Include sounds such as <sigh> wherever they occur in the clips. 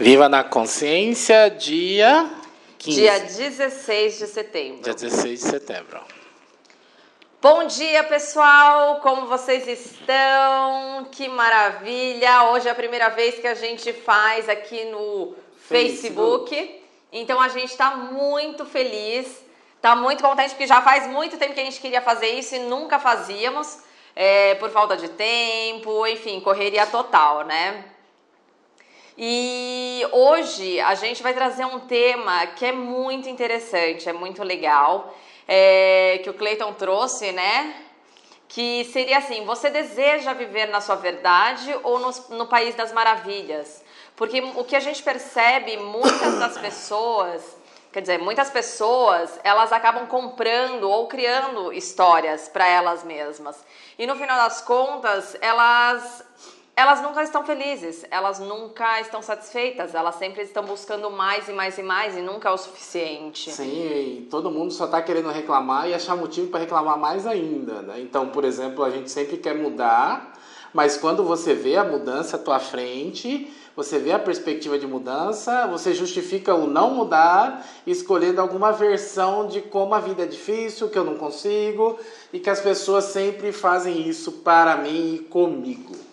Viva na Consciência, dia 15. Dia 16 de setembro. Dia 16 de setembro. Bom dia, pessoal! Como vocês estão? Que maravilha! Hoje é a primeira vez que a gente faz aqui no Facebook. Facebook. Então a gente está muito feliz, está muito contente, porque já faz muito tempo que a gente queria fazer isso e nunca fazíamos, é, por falta de tempo, enfim, correria total, né? E hoje a gente vai trazer um tema que é muito interessante, é muito legal, é, que o Cleiton trouxe, né? Que seria assim: você deseja viver na sua verdade ou no, no país das maravilhas? Porque o que a gente percebe, muitas das <coughs> pessoas, quer dizer, muitas pessoas, elas acabam comprando ou criando histórias para elas mesmas. E no final das contas, elas elas nunca estão felizes, elas nunca estão satisfeitas, elas sempre estão buscando mais e mais e mais e nunca é o suficiente. Sim, e todo mundo só está querendo reclamar e achar motivo para reclamar mais ainda. Né? Então, por exemplo, a gente sempre quer mudar, mas quando você vê a mudança à tua frente, você vê a perspectiva de mudança, você justifica o não mudar, escolhendo alguma versão de como a vida é difícil, que eu não consigo, e que as pessoas sempre fazem isso para mim e comigo.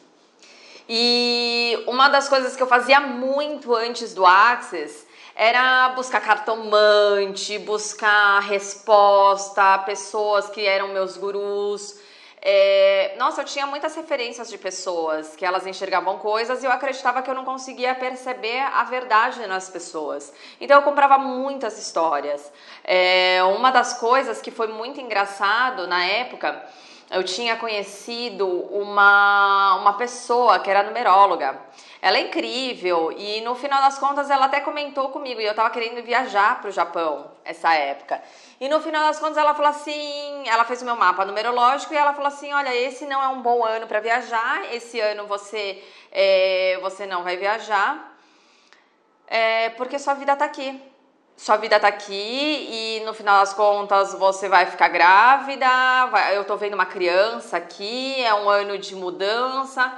E uma das coisas que eu fazia muito antes do Access era buscar cartomante, buscar resposta, pessoas que eram meus gurus. É, nossa, eu tinha muitas referências de pessoas que elas enxergavam coisas e eu acreditava que eu não conseguia perceber a verdade nas pessoas. Então eu comprava muitas histórias. É, uma das coisas que foi muito engraçado na época eu tinha conhecido uma, uma pessoa que era numeróloga. Ela é incrível e no final das contas ela até comentou comigo e eu tava querendo viajar para o Japão essa época. E no final das contas ela falou assim, ela fez o meu mapa numerológico e ela falou assim, olha, esse não é um bom ano para viajar, esse ano você é, você não vai viajar, é, porque sua vida tá aqui sua vida tá aqui e no final das contas você vai ficar grávida, eu tô vendo uma criança aqui, é um ano de mudança.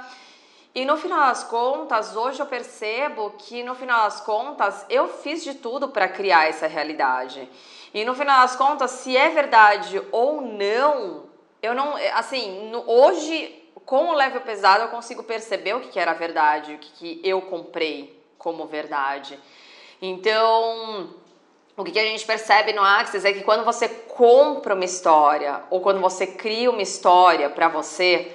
E no final das contas, hoje eu percebo que no final das contas eu fiz de tudo para criar essa realidade. E no final das contas, se é verdade ou não, eu não, assim, no, hoje com o level pesado eu consigo perceber o que, que era verdade, o que, que eu comprei como verdade. Então, o que a gente percebe no Axis é que quando você compra uma história ou quando você cria uma história para você,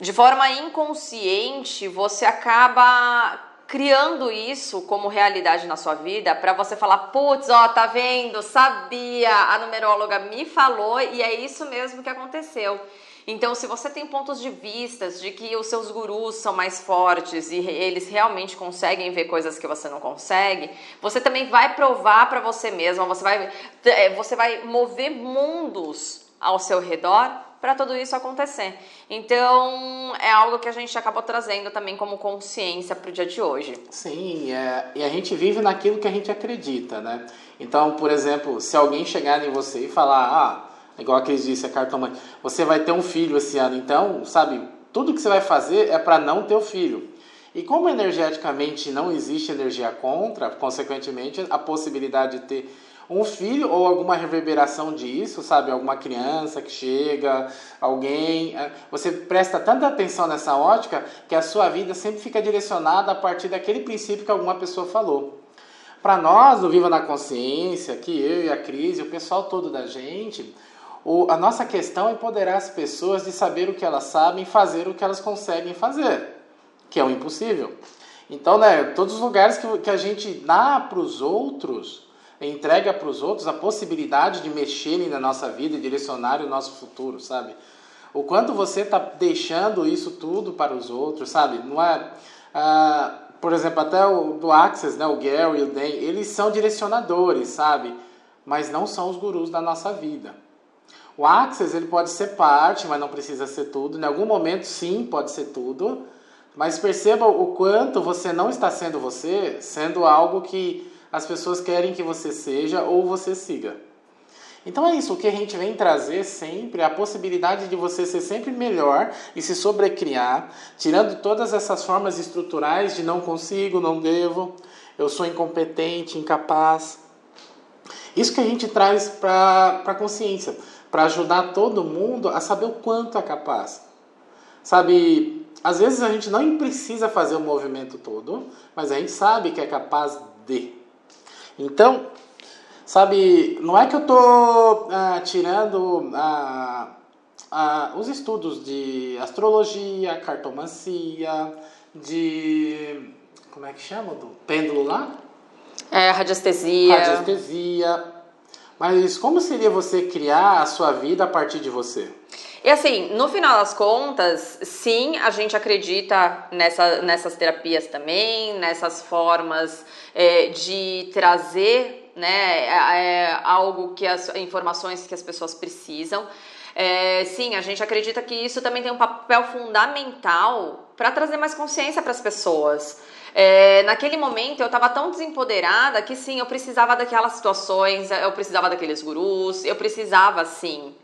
de forma inconsciente, você acaba criando isso como realidade na sua vida para você falar, putz, ó, tá vendo? Sabia, a numeróloga me falou e é isso mesmo que aconteceu. Então, se você tem pontos de vistas de que os seus gurus são mais fortes e eles realmente conseguem ver coisas que você não consegue, você também vai provar para você mesma, você vai, é, você vai mover mundos ao seu redor para tudo isso acontecer. Então, é algo que a gente acabou trazendo também como consciência para o dia de hoje. Sim, é, e a gente vive naquilo que a gente acredita, né? Então, por exemplo, se alguém chegar em você e falar, ah, igual a Cris disse, a cartomante, você vai ter um filho esse ano, então, sabe, tudo que você vai fazer é para não ter o filho. E como energeticamente não existe energia contra, consequentemente, a possibilidade de ter um filho ou alguma reverberação disso, sabe? Alguma criança que chega, alguém. É, você presta tanta atenção nessa ótica que a sua vida sempre fica direcionada a partir daquele princípio que alguma pessoa falou. Para nós, no Viva na Consciência, que eu e a Cris o pessoal todo da gente, o, a nossa questão é empoderar as pessoas de saber o que elas sabem, fazer o que elas conseguem fazer, que é o impossível. Então, né, todos os lugares que, que a gente dá para os outros, entrega para os outros a possibilidade de mexerem na nossa vida e direcionar o nosso futuro, sabe? O quanto você está deixando isso tudo para os outros, sabe? Não é. Ah, por exemplo, até o do Access, né, o Gary e o Dan, eles são direcionadores, sabe? Mas não são os gurus da nossa vida. O Access ele pode ser parte, mas não precisa ser tudo. Em algum momento, sim, pode ser tudo. Mas perceba o quanto você não está sendo você, sendo algo que as pessoas querem que você seja ou você siga. Então é isso, o que a gente vem trazer sempre é a possibilidade de você ser sempre melhor e se sobrecriar, tirando todas essas formas estruturais de não consigo, não devo, eu sou incompetente, incapaz. Isso que a gente traz para a consciência, para ajudar todo mundo a saber o quanto é capaz. Sabe, às vezes a gente não precisa fazer o movimento todo, mas a gente sabe que é capaz de. Então, Sabe, não é que eu estou ah, tirando ah, ah, os estudos de astrologia, cartomancia, de. Como é que chama? Do pêndulo lá? É, radiestesia. Radiestesia. Mas como seria você criar a sua vida a partir de você? E assim, no final das contas, sim, a gente acredita nessa, nessas terapias também, nessas formas é, de trazer né? É, é algo que as informações que as pessoas precisam. É, sim, a gente acredita que isso também tem um papel fundamental para trazer mais consciência para as pessoas. É, naquele momento eu estava tão desempoderada que sim, eu precisava daquelas situações, eu precisava daqueles gurus, eu precisava sim.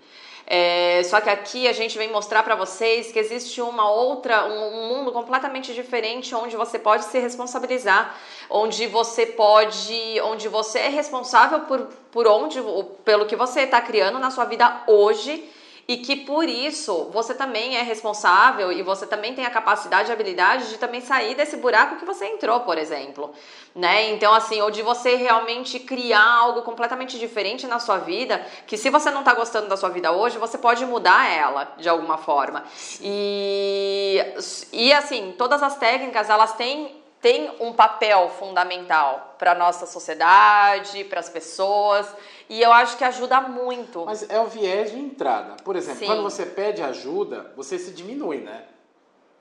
É, só que aqui a gente vem mostrar para vocês que existe uma outra, um, um, mundo completamente diferente onde você pode se responsabilizar, onde você pode, onde você é responsável por, por onde, pelo que você está criando na sua vida hoje e que por isso você também é responsável e você também tem a capacidade e habilidade de também sair desse buraco que você entrou, por exemplo, né? Então assim, ou de você realmente criar algo completamente diferente na sua vida, que se você não está gostando da sua vida hoje, você pode mudar ela de alguma forma. E e assim, todas as técnicas, elas têm tem um papel fundamental para nossa sociedade, para as pessoas, e eu acho que ajuda muito. Mas é o viés de entrada. Por exemplo, Sim. quando você pede ajuda, você se diminui, né?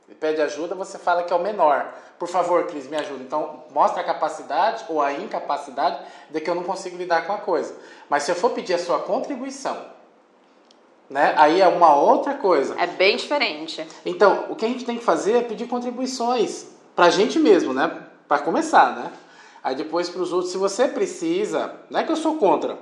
E pede ajuda, você fala que é o menor. Por favor, Cris, me ajuda. Então, mostra a capacidade ou a incapacidade de que eu não consigo lidar com a coisa. Mas se eu for pedir a sua contribuição, né? Aí é uma outra coisa. É bem diferente. Então, o que a gente tem que fazer é pedir contribuições pra gente mesmo, né? Para começar, né? Aí depois para os outros, se você precisa, não é que eu sou contra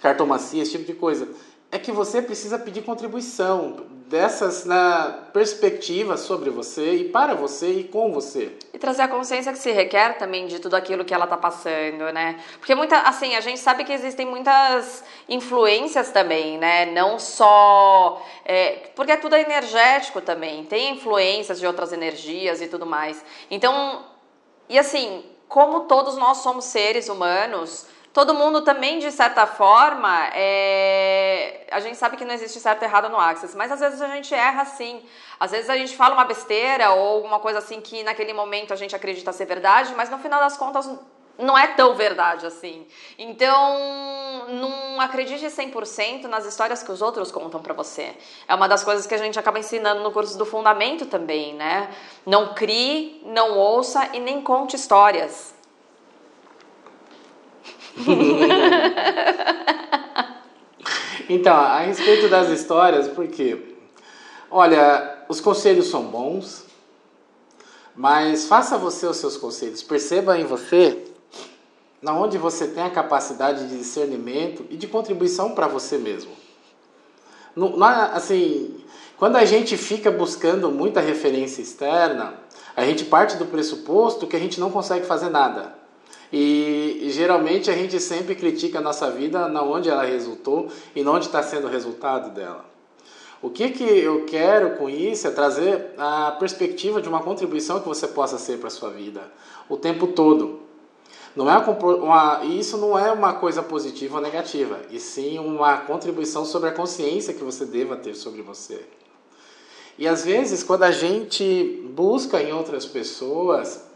cartomancia, esse tipo de coisa, é que você precisa pedir contribuição dessas na perspectiva sobre você e para você e com você. E trazer a consciência que se requer também de tudo aquilo que ela está passando, né? Porque muita, assim, a gente sabe que existem muitas influências também, né? Não só é, porque é tudo energético também, tem influências de outras energias e tudo mais. Então, e assim, como todos nós somos seres humanos todo mundo também, de certa forma, é... a gente sabe que não existe certo e errado no Access, mas às vezes a gente erra sim. Às vezes a gente fala uma besteira ou alguma coisa assim que naquele momento a gente acredita ser verdade, mas no final das contas não é tão verdade assim. Então, não acredite 100% nas histórias que os outros contam para você. É uma das coisas que a gente acaba ensinando no curso do Fundamento também, né? Não crie, não ouça e nem conte histórias. <laughs> então, a respeito das histórias, porque, olha, os conselhos são bons, mas faça você os seus conselhos. Perceba em você na onde você tem a capacidade de discernimento e de contribuição para você mesmo. Assim, quando a gente fica buscando muita referência externa, a gente parte do pressuposto que a gente não consegue fazer nada. E, geralmente a gente sempre critica a nossa vida na onde ela resultou e onde está sendo o resultado dela. O que, que eu quero com isso é trazer a perspectiva de uma contribuição que você possa ser para a sua vida o tempo todo. Não é uma, isso não é uma coisa positiva ou negativa, e sim uma contribuição sobre a consciência que você deva ter sobre você. E às vezes, quando a gente busca em outras pessoas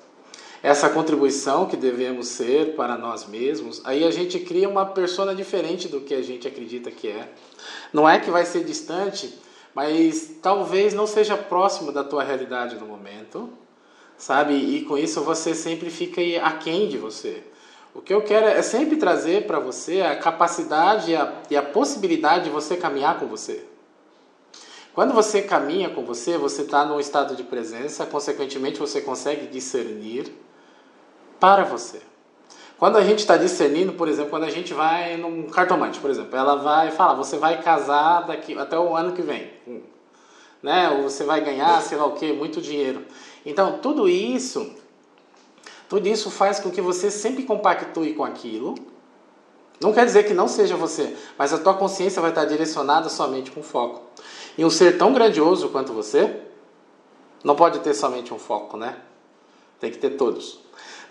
essa contribuição que devemos ser para nós mesmos, aí a gente cria uma persona diferente do que a gente acredita que é. Não é que vai ser distante, mas talvez não seja próximo da tua realidade no momento, sabe? E com isso você sempre fica aquém de você. O que eu quero é sempre trazer para você a capacidade e a, e a possibilidade de você caminhar com você. Quando você caminha com você, você está num estado de presença, consequentemente você consegue discernir para você. Quando a gente está discernindo, por exemplo, quando a gente vai num cartomante, por exemplo, ela vai falar, você vai casar daqui até o ano que vem, né? Ou você vai ganhar, sei lá o que, muito dinheiro. Então, tudo isso, tudo isso faz com que você sempre compactue com aquilo. Não quer dizer que não seja você, mas a tua consciência vai estar direcionada somente com foco. E um ser tão grandioso quanto você, não pode ter somente um foco, né? Tem que ter todos.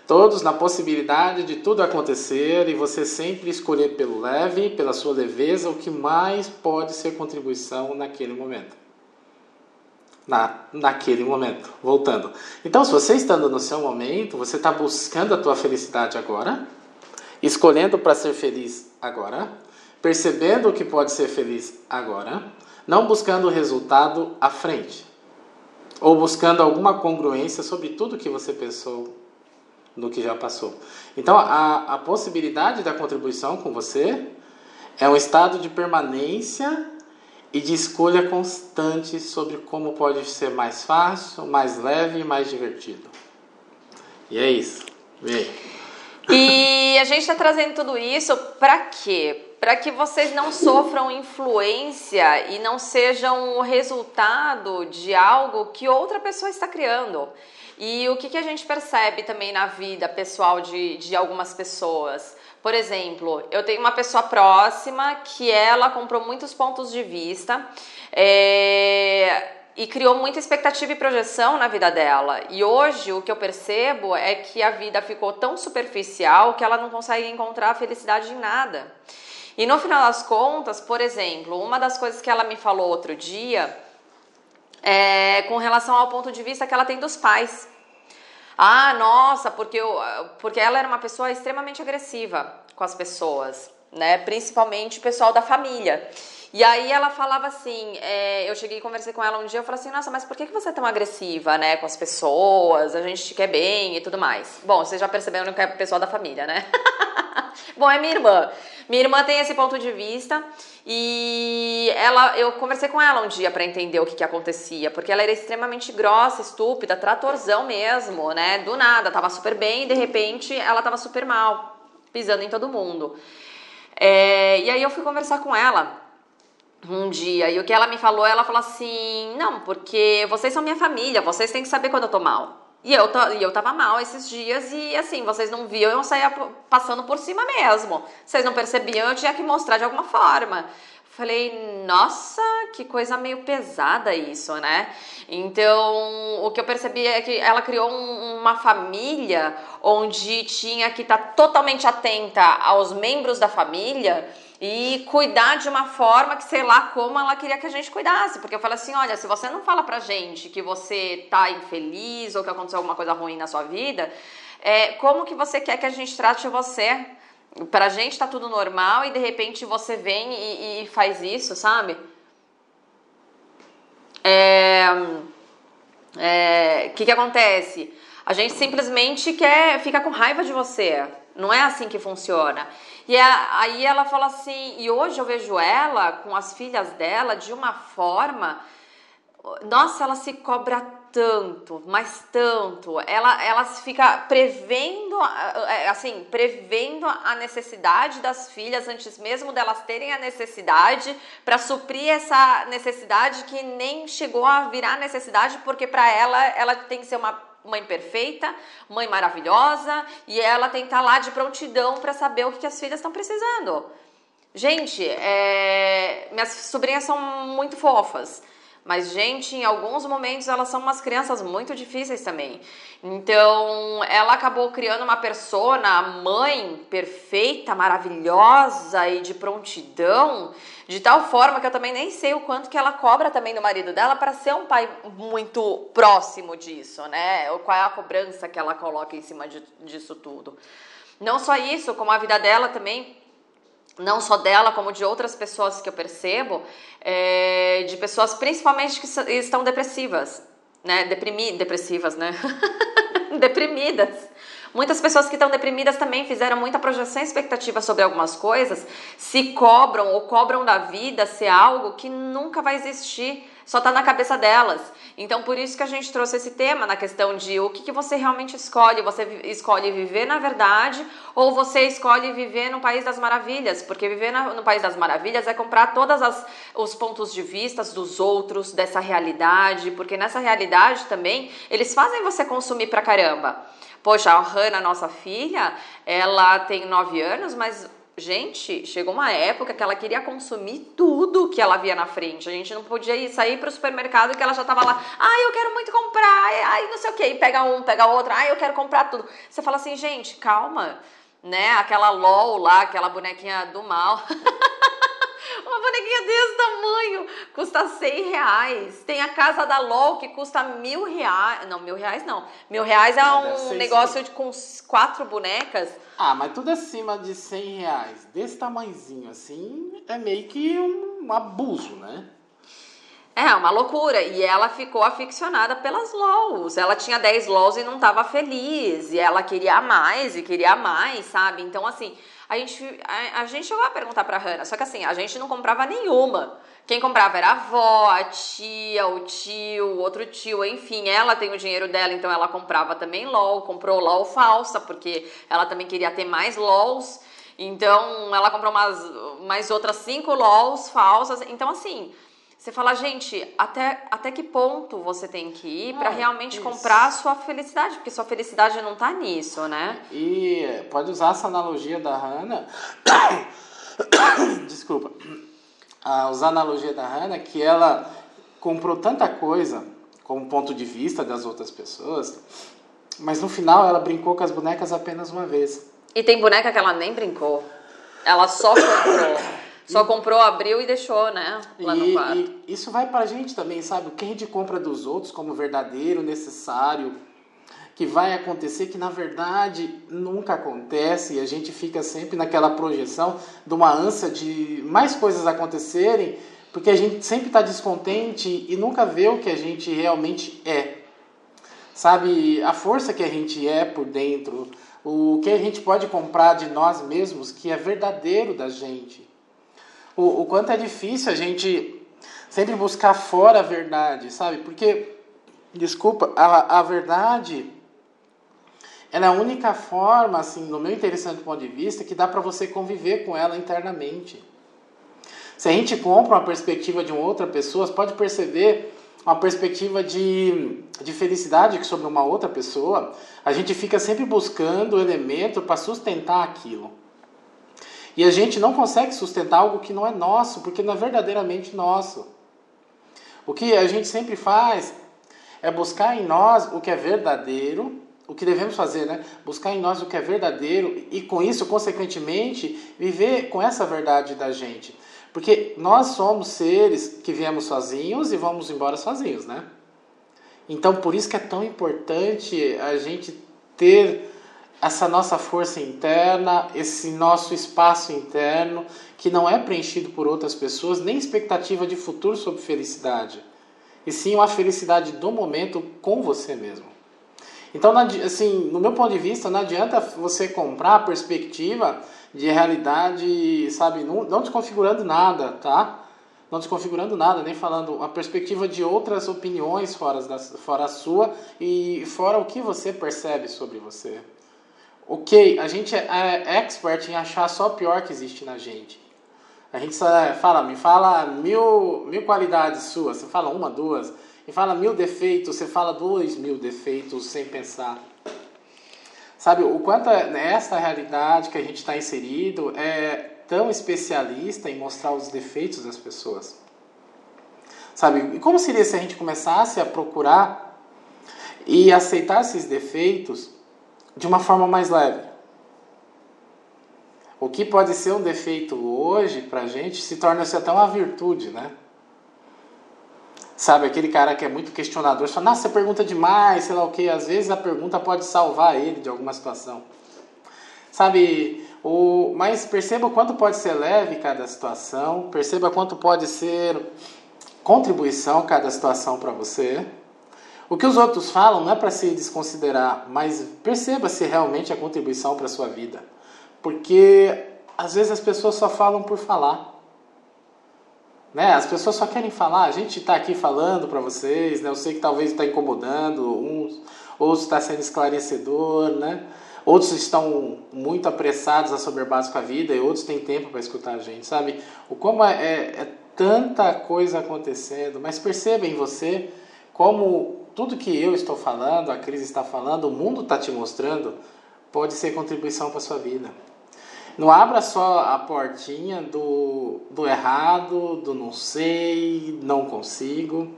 Todos na possibilidade de tudo acontecer e você sempre escolher pelo leve, pela sua leveza, o que mais pode ser contribuição naquele momento. Na, naquele momento, voltando. Então, se você estando no seu momento, você está buscando a tua felicidade agora, escolhendo para ser feliz agora, percebendo o que pode ser feliz agora, não buscando o resultado à frente, ou buscando alguma congruência sobre tudo que você pensou do que já passou. Então, a, a possibilidade da contribuição com você é um estado de permanência e de escolha constante sobre como pode ser mais fácil, mais leve e mais divertido. E é isso. Vê. E a gente está trazendo tudo isso para quê? Para que vocês não sofram influência e não sejam o resultado de algo que outra pessoa está criando. E o que, que a gente percebe também na vida pessoal de, de algumas pessoas? Por exemplo, eu tenho uma pessoa próxima que ela comprou muitos pontos de vista é, e criou muita expectativa e projeção na vida dela. E hoje o que eu percebo é que a vida ficou tão superficial que ela não consegue encontrar felicidade em nada. E no final das contas, por exemplo, uma das coisas que ela me falou outro dia é, com relação ao ponto de vista que ela tem dos pais. Ah, nossa, porque, eu, porque ela era uma pessoa extremamente agressiva com as pessoas, né? Principalmente o pessoal da família. E aí ela falava assim, é, eu cheguei e conversei com ela um dia, eu falei assim, nossa, mas por que, que você é tão agressiva, né, com as pessoas, a gente te quer bem e tudo mais. Bom, vocês já perceberam que é pessoal da família, né? <laughs> Bom, é minha irmã. Minha irmã tem esse ponto de vista e ela, eu conversei com ela um dia para entender o que, que acontecia, porque ela era extremamente grossa, estúpida, tratorzão mesmo, né? Do nada, tava super bem e de repente ela tava super mal, pisando em todo mundo. É, e aí eu fui conversar com ela um dia e o que ela me falou, ela falou assim: não, porque vocês são minha família, vocês têm que saber quando eu tô mal. E eu, e eu tava mal esses dias e assim, vocês não viam, eu saía passando por cima mesmo. Vocês não percebiam, eu tinha que mostrar de alguma forma. Falei, nossa, que coisa meio pesada isso, né? Então, o que eu percebi é que ela criou um, uma família onde tinha que estar tá totalmente atenta aos membros da família e cuidar de uma forma que sei lá como ela queria que a gente cuidasse. Porque eu falei assim: olha, se você não fala pra gente que você tá infeliz ou que aconteceu alguma coisa ruim na sua vida, é, como que você quer que a gente trate você? Pra gente tá tudo normal e de repente você vem e, e faz isso, sabe? É. É, que, que acontece? A gente simplesmente quer, fica com raiva de você. Não é assim que funciona. E aí ela fala assim, e hoje eu vejo ela com as filhas dela de uma forma, nossa, ela se cobra tanto, mas tanto. Ela, ela fica prevendo, assim, prevendo a necessidade das filhas antes mesmo delas terem a necessidade para suprir essa necessidade que nem chegou a virar necessidade, porque para ela ela tem que ser uma mãe perfeita, mãe maravilhosa, e ela tem que estar tá lá de prontidão para saber o que, que as filhas estão precisando. Gente, é... minhas sobrinhas são muito fofas. Mas, gente, em alguns momentos elas são umas crianças muito difíceis também. Então, ela acabou criando uma persona, mãe perfeita, maravilhosa e de prontidão, de tal forma que eu também nem sei o quanto que ela cobra também do marido dela para ser um pai muito próximo disso, né? Ou qual é a cobrança que ela coloca em cima de, disso tudo. Não só isso, como a vida dela também não só dela, como de outras pessoas que eu percebo, é, de pessoas principalmente que estão depressivas, né? Deprimi depressivas, né? <laughs> Deprimidas. Muitas pessoas que estão deprimidas também fizeram muita projeção expectativa sobre algumas coisas, se cobram ou cobram da vida ser algo que nunca vai existir só está na cabeça delas. Então, por isso que a gente trouxe esse tema na questão de o que, que você realmente escolhe. Você escolhe viver na verdade ou você escolhe viver no País das Maravilhas? Porque viver no País das Maravilhas é comprar todos os pontos de vista dos outros, dessa realidade, porque nessa realidade também eles fazem você consumir pra caramba. Poxa, a Hannah, nossa filha, ela tem nove anos, mas Gente, chegou uma época que ela queria consumir tudo que ela via na frente. A gente não podia ir sair para o supermercado que ela já estava lá. Ai, eu quero muito comprar. Ai, não sei o quê. E pega um, pega outro. Ai, eu quero comprar tudo. Você fala assim, gente, calma. Né? Aquela LOL lá, aquela bonequinha do mal. <laughs> Uma bonequinha desse tamanho custa 100 reais. Tem a casa da LOL que custa mil reais. Não, mil reais não. Mil reais é um negócio de, com quatro bonecas. Ah, mas tudo acima de 100 reais, desse tamanhozinho assim, é meio que um, um abuso, né? É, uma loucura. E ela ficou aficionada pelas LOLs. Ela tinha 10 LOLs e não estava feliz. E ela queria mais e queria mais, sabe? Então, assim, a gente, a, a gente chegou a perguntar pra Hannah, só que assim, a gente não comprava nenhuma. Quem comprava era a avó, a tia, o tio, outro tio, enfim, ela tem o dinheiro dela, então ela comprava também LOL, comprou LOL falsa, porque ela também queria ter mais LOLs. Então ela comprou umas, mais outras cinco LOLs falsas. Então, assim, você fala, gente, até, até que ponto você tem que ir para ah, realmente isso. comprar a sua felicidade? Porque sua felicidade não tá nisso, né? E pode usar essa analogia da Hannah. <coughs> Desculpa. Ah, usar a analogia da Hannah que ela comprou tanta coisa como ponto de vista das outras pessoas, mas no final ela brincou com as bonecas apenas uma vez. E tem boneca que ela nem brincou. Ela só comprou. Só comprou, abriu e deixou, né? Lá e, no quarto. E isso vai pra gente também, sabe? O que a gente compra dos outros como verdadeiro, necessário, que vai acontecer, que na verdade nunca acontece, e a gente fica sempre naquela projeção de uma ânsia de mais coisas acontecerem, porque a gente sempre está descontente e nunca vê o que a gente realmente é. Sabe, a força que a gente é por dentro, o que a gente pode comprar de nós mesmos que é verdadeiro da gente o, o quanto é difícil a gente sempre buscar fora a verdade, sabe? Porque, desculpa, a, a verdade ela é a única forma, assim, no meu interessante ponto de vista, que dá para você conviver com ela internamente. Se a gente compra uma perspectiva de uma outra pessoa, você pode perceber uma perspectiva de, de felicidade sobre uma outra pessoa, a gente fica sempre buscando elemento para sustentar aquilo. E a gente não consegue sustentar algo que não é nosso, porque não é verdadeiramente nosso. O que a gente sempre faz é buscar em nós o que é verdadeiro, o que devemos fazer, né? Buscar em nós o que é verdadeiro e com isso, consequentemente, viver com essa verdade da gente. Porque nós somos seres que viemos sozinhos e vamos embora sozinhos, né? Então, por isso que é tão importante a gente ter essa nossa força interna, esse nosso espaço interno, que não é preenchido por outras pessoas, nem expectativa de futuro sobre felicidade, e sim uma felicidade do momento com você mesmo. Então, assim, no meu ponto de vista, não adianta você comprar a perspectiva de realidade, sabe, não, desconfigurando nada, tá? Não desconfigurando nada, nem falando a perspectiva de outras opiniões fora, da, fora a sua e fora o que você percebe sobre você. Ok, a gente é, é expert em achar só o pior que existe na gente. A gente só fala, me fala mil, mil qualidades suas, você fala uma, duas. Me fala mil defeitos, você fala dois mil defeitos sem pensar. Sabe, o quanto é, nessa realidade que a gente está inserido é tão especialista em mostrar os defeitos das pessoas. Sabe, e como seria se a gente começasse a procurar e aceitar esses defeitos de uma forma mais leve. O que pode ser um defeito hoje para gente se torna-se até uma virtude, né? Sabe, aquele cara que é muito questionador, fala, nossa, você pergunta demais, sei lá o que, às vezes a pergunta pode salvar ele de alguma situação. Sabe, o, mas perceba quanto pode ser leve cada situação, perceba quanto pode ser contribuição cada situação para você. O que os outros falam não é para se desconsiderar, mas perceba se realmente é contribuição para a sua vida. Porque às vezes as pessoas só falam por falar. Né? As pessoas só querem falar, a gente está aqui falando para vocês, né? eu sei que talvez está incomodando uns, outros está sendo esclarecedor, né? outros estão muito apressados, assoberbados com a vida, e outros têm tempo para escutar a gente, sabe? O como é, é, é tanta coisa acontecendo, mas perceba em você como tudo que eu estou falando, a crise está falando, o mundo está te mostrando, pode ser contribuição para a sua vida. Não abra só a portinha do, do errado, do não sei, não consigo.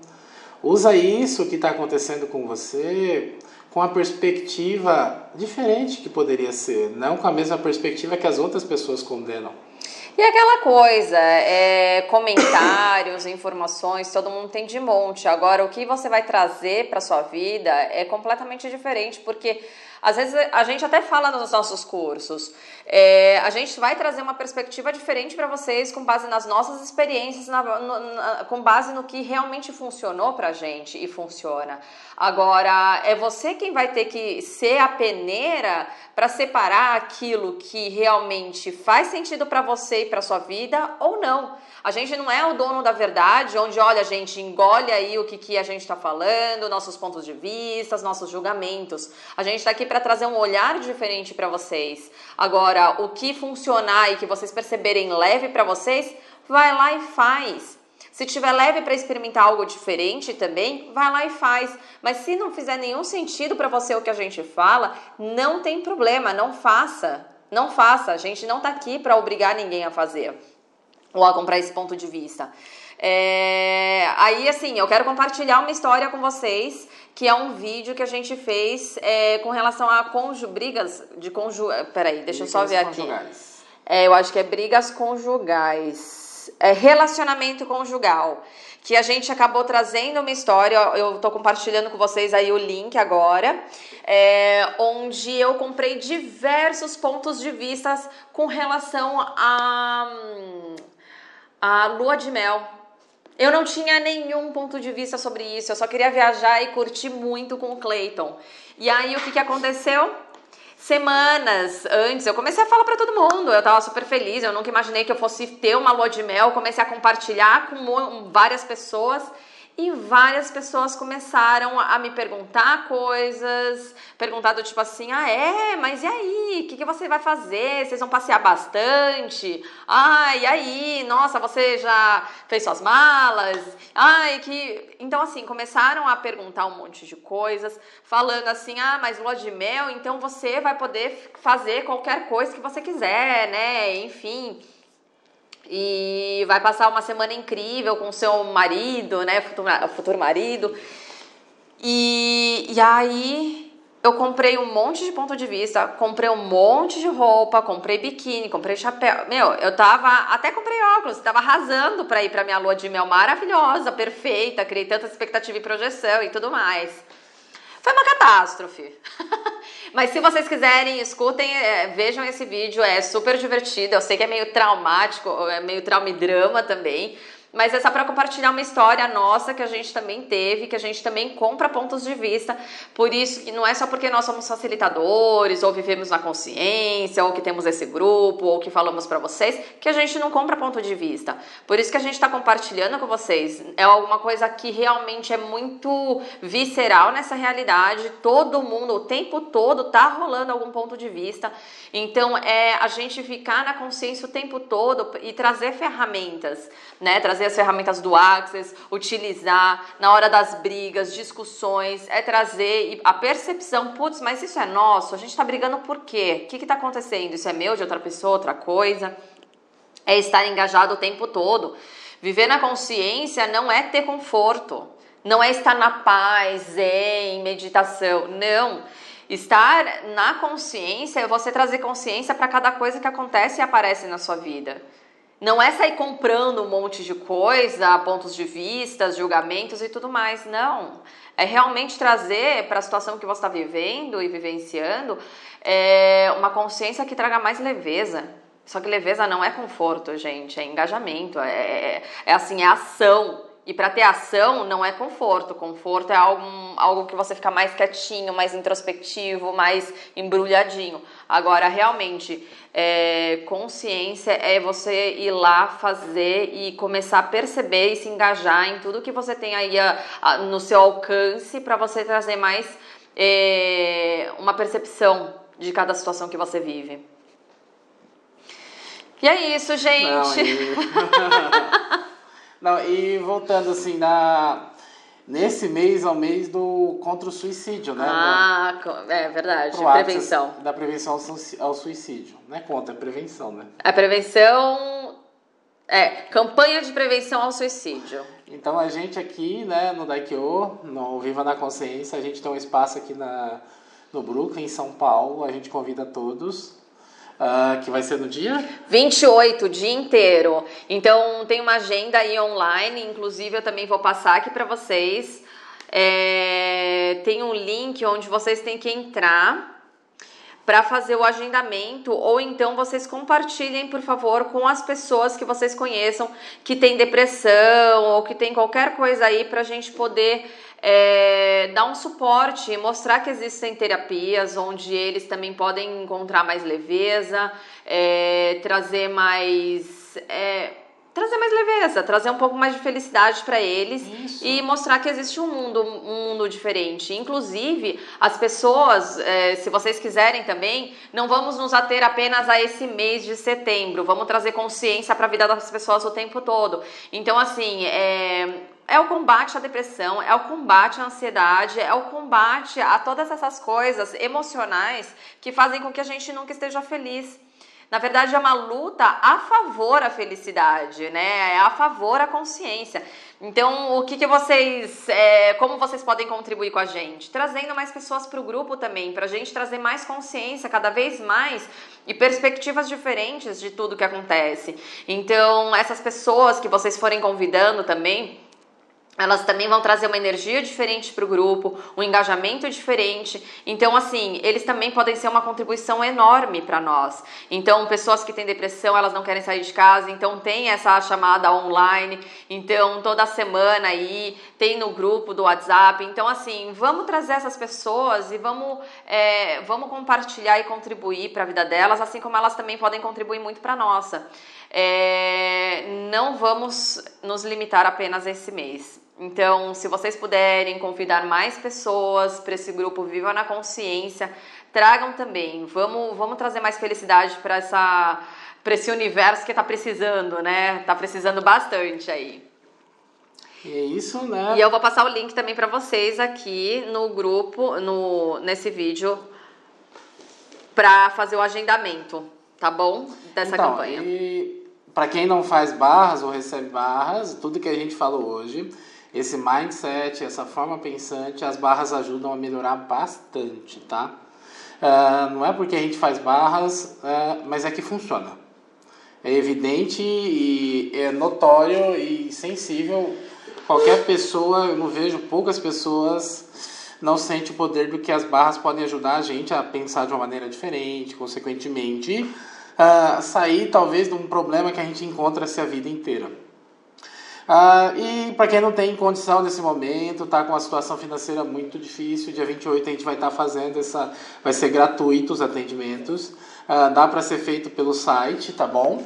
Usa isso que está acontecendo com você com a perspectiva diferente que poderia ser, não com a mesma perspectiva que as outras pessoas condenam. E aquela coisa, é, comentários, informações, todo mundo tem de monte. Agora, o que você vai trazer para sua vida é completamente diferente, porque às vezes a gente até fala nos nossos cursos, é, a gente vai trazer uma perspectiva diferente para vocês com base nas nossas experiências, na, na, com base no que realmente funcionou para a gente e funciona. Agora, é você quem vai ter que ser a peneira para separar aquilo que realmente faz sentido para você e para sua vida ou não. A gente não é o dono da verdade, onde, olha, a gente engole aí o que, que a gente está falando, nossos pontos de vista, nossos julgamentos. A gente está aqui para trazer um olhar diferente para vocês. Agora, o que funcionar e que vocês perceberem leve para vocês, vai lá e faz. Se tiver leve para experimentar algo diferente também, vai lá e faz. Mas se não fizer nenhum sentido para você o que a gente fala, não tem problema, não faça. Não faça. A gente não está aqui para obrigar ninguém a fazer ou a comprar esse ponto de vista. É, aí, assim, eu quero compartilhar uma história com vocês, que é um vídeo que a gente fez é, com relação a conju, brigas de conju... Peraí, deixa brigas eu só ver aqui. É, eu acho que é brigas conjugais é, relacionamento conjugal, que a gente acabou trazendo uma história, eu estou compartilhando com vocês aí o link agora, é, onde eu comprei diversos pontos de vista com relação a, a lua de mel. Eu não tinha nenhum ponto de vista sobre isso, eu só queria viajar e curtir muito com o Clayton. E aí o que, que aconteceu? semanas antes, eu comecei a falar para todo mundo. Eu tava super feliz, eu nunca imaginei que eu fosse ter uma lua de mel. Comecei a compartilhar com várias pessoas. E várias pessoas começaram a me perguntar coisas, perguntado tipo assim, ah é, mas e aí, o que, que você vai fazer? Vocês vão passear bastante? Ah, e aí, nossa, você já fez suas malas? Ai, que... Então assim, começaram a perguntar um monte de coisas, falando assim, ah, mas lua de mel, então você vai poder fazer qualquer coisa que você quiser, né? Enfim e vai passar uma semana incrível com seu marido, né, futuro, futuro marido. E, e aí eu comprei um monte de ponto de vista, comprei um monte de roupa, comprei biquíni, comprei chapéu. Meu, eu tava, até comprei óculos, tava arrasando para ir para minha lua de mel maravilhosa, perfeita, criei tanta expectativa e projeção e tudo mais. Foi uma catástrofe. <laughs> Mas se vocês quiserem, escutem, é, vejam esse vídeo, é super divertido. Eu sei que é meio traumático, é meio trauma e drama também. Mas é só para compartilhar uma história nossa que a gente também teve, que a gente também compra pontos de vista. Por isso que não é só porque nós somos facilitadores, ou vivemos na consciência, ou que temos esse grupo, ou que falamos para vocês, que a gente não compra ponto de vista. Por isso que a gente está compartilhando com vocês. É alguma coisa que realmente é muito visceral nessa realidade. Todo mundo, o tempo todo, tá rolando algum ponto de vista. Então é a gente ficar na consciência o tempo todo e trazer ferramentas, né? Trazer trazer as ferramentas do Access, utilizar na hora das brigas, discussões, é trazer a percepção, putz, mas isso é nosso, a gente está brigando por quê? O que está acontecendo? Isso é meu, de outra pessoa, outra coisa? É estar engajado o tempo todo. Viver na consciência não é ter conforto, não é estar na paz, em meditação, não. Estar na consciência é você trazer consciência para cada coisa que acontece e aparece na sua vida. Não é sair comprando um monte de coisa, pontos de vista, julgamentos e tudo mais. Não. É realmente trazer para a situação que você está vivendo e vivenciando é, uma consciência que traga mais leveza. Só que leveza não é conforto, gente, é engajamento, é, é, é assim, é ação. E para ter ação não é conforto. Conforto é algo, algo que você fica mais quietinho, mais introspectivo, mais embrulhadinho. Agora, realmente, é, consciência é você ir lá fazer e começar a perceber e se engajar em tudo que você tem aí a, a, no seu alcance para você trazer mais é, uma percepção de cada situação que você vive. E é isso, gente. Não. <laughs> Não, e voltando assim, na... nesse mês é o mês do contra o suicídio, né? Ah, é verdade. Prevenção. Da prevenção ao suicídio. Não é contra, é prevenção, né? A prevenção. É, campanha de prevenção ao suicídio. Então a gente aqui, né, no Daikyo, no Viva na Consciência, a gente tem um espaço aqui na, no Brooklyn, em São Paulo. A gente convida todos Uh, que vai ser no dia? 28, o dia inteiro. Então tem uma agenda aí online, inclusive eu também vou passar aqui para vocês. É, tem um link onde vocês têm que entrar para fazer o agendamento ou então vocês compartilhem, por favor, com as pessoas que vocês conheçam que tem depressão ou que tem qualquer coisa aí para a gente poder é, dar um suporte, mostrar que existem terapias onde eles também podem encontrar mais leveza, é, trazer mais. É, trazer mais leveza, trazer um pouco mais de felicidade para eles Isso. e mostrar que existe um mundo, um mundo diferente. Inclusive, as pessoas, é, se vocês quiserem também, não vamos nos ater apenas a esse mês de setembro, vamos trazer consciência para a vida das pessoas o tempo todo. Então, assim, é, é o combate à depressão, é o combate à ansiedade, é o combate a todas essas coisas emocionais que fazem com que a gente nunca esteja feliz. Na verdade, é uma luta a favor à felicidade, né? É a favor à consciência. Então, o que, que vocês, é, como vocês podem contribuir com a gente? Trazendo mais pessoas para o grupo também, para a gente trazer mais consciência cada vez mais e perspectivas diferentes de tudo que acontece. Então, essas pessoas que vocês forem convidando também, elas também vão trazer uma energia diferente para o grupo, um engajamento diferente. Então, assim, eles também podem ser uma contribuição enorme para nós. Então, pessoas que têm depressão, elas não querem sair de casa, então tem essa chamada online. Então, toda semana aí tem no grupo do WhatsApp. Então, assim, vamos trazer essas pessoas e vamos, é, vamos compartilhar e contribuir para a vida delas, assim como elas também podem contribuir muito para a nossa. É, não vamos nos limitar apenas a esse mês. Então, se vocês puderem convidar mais pessoas para esse grupo Viva na Consciência, tragam também. Vamos, vamos trazer mais felicidade para essa para esse universo que está precisando, né? Está precisando bastante aí. E é isso, né? E eu vou passar o link também para vocês aqui no grupo, no nesse vídeo, para fazer o agendamento, tá bom? Dessa então, campanha. E para quem não faz barras ou recebe barras, tudo que a gente falou hoje esse mindset, essa forma pensante, as barras ajudam a melhorar bastante, tá? Uh, não é porque a gente faz barras, uh, mas é que funciona. É evidente e é notório e sensível. Qualquer pessoa, eu não vejo poucas pessoas não sente o poder do que as barras podem ajudar a gente a pensar de uma maneira diferente, consequentemente, uh, sair talvez de um problema que a gente encontra-se a vida inteira. Ah, e para quem não tem condição nesse momento, tá com uma situação financeira muito difícil, dia 28 a gente vai estar tá fazendo essa. Vai ser gratuito os atendimentos. Ah, dá para ser feito pelo site, tá bom?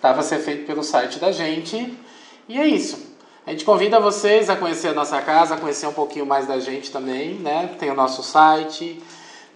Dá para ser feito pelo site da gente. E é isso. A gente convida vocês a conhecer a nossa casa, a conhecer um pouquinho mais da gente também, né? Tem o nosso site.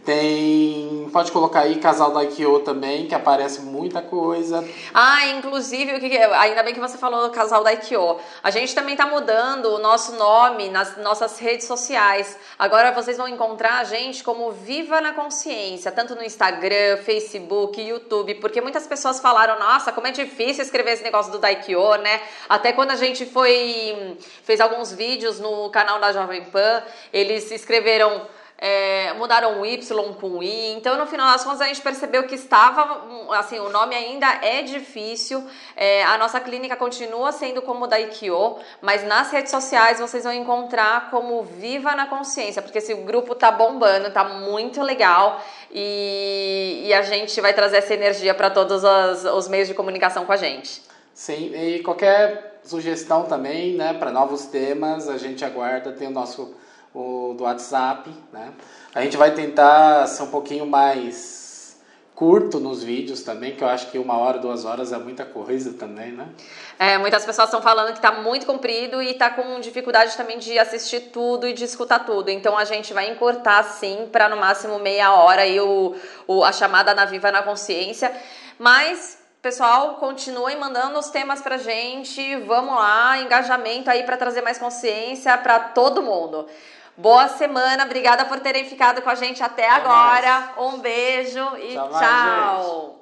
Tem. Pode colocar aí Casal da Ikeo também, que aparece muita coisa. Ah, inclusive, ainda bem que você falou Casal da Ikeo. A gente também está mudando o nosso nome nas nossas redes sociais. Agora vocês vão encontrar a gente como Viva na Consciência, tanto no Instagram, Facebook, YouTube, porque muitas pessoas falaram: nossa, como é difícil escrever esse negócio do Daikyo, né? Até quando a gente foi. fez alguns vídeos no canal da Jovem Pan, eles escreveram é, mudaram o Y com o I. Então, no final das contas, a gente percebeu que estava, assim, o nome ainda é difícil. É, a nossa clínica continua sendo como da Ikio, mas nas redes sociais vocês vão encontrar como Viva na Consciência, porque esse grupo tá bombando, tá muito legal e, e a gente vai trazer essa energia para todos os, os meios de comunicação com a gente. Sim, e qualquer sugestão também, né, para novos temas, a gente aguarda, tem o nosso o, do WhatsApp, né? A gente vai tentar ser um pouquinho mais curto nos vídeos também, que eu acho que uma hora, duas horas é muita coisa também, né? É, muitas pessoas estão falando que está muito comprido e está com dificuldade também de assistir tudo e de escutar tudo. Então a gente vai encurtar sim para no máximo meia hora aí o, o, a chamada na Viva na Consciência. Mas Pessoal, continuem mandando os temas pra gente. Vamos lá, engajamento aí para trazer mais consciência para todo mundo. Boa semana, obrigada por terem ficado com a gente até, até agora. Mais. Um beijo e tchau. tchau.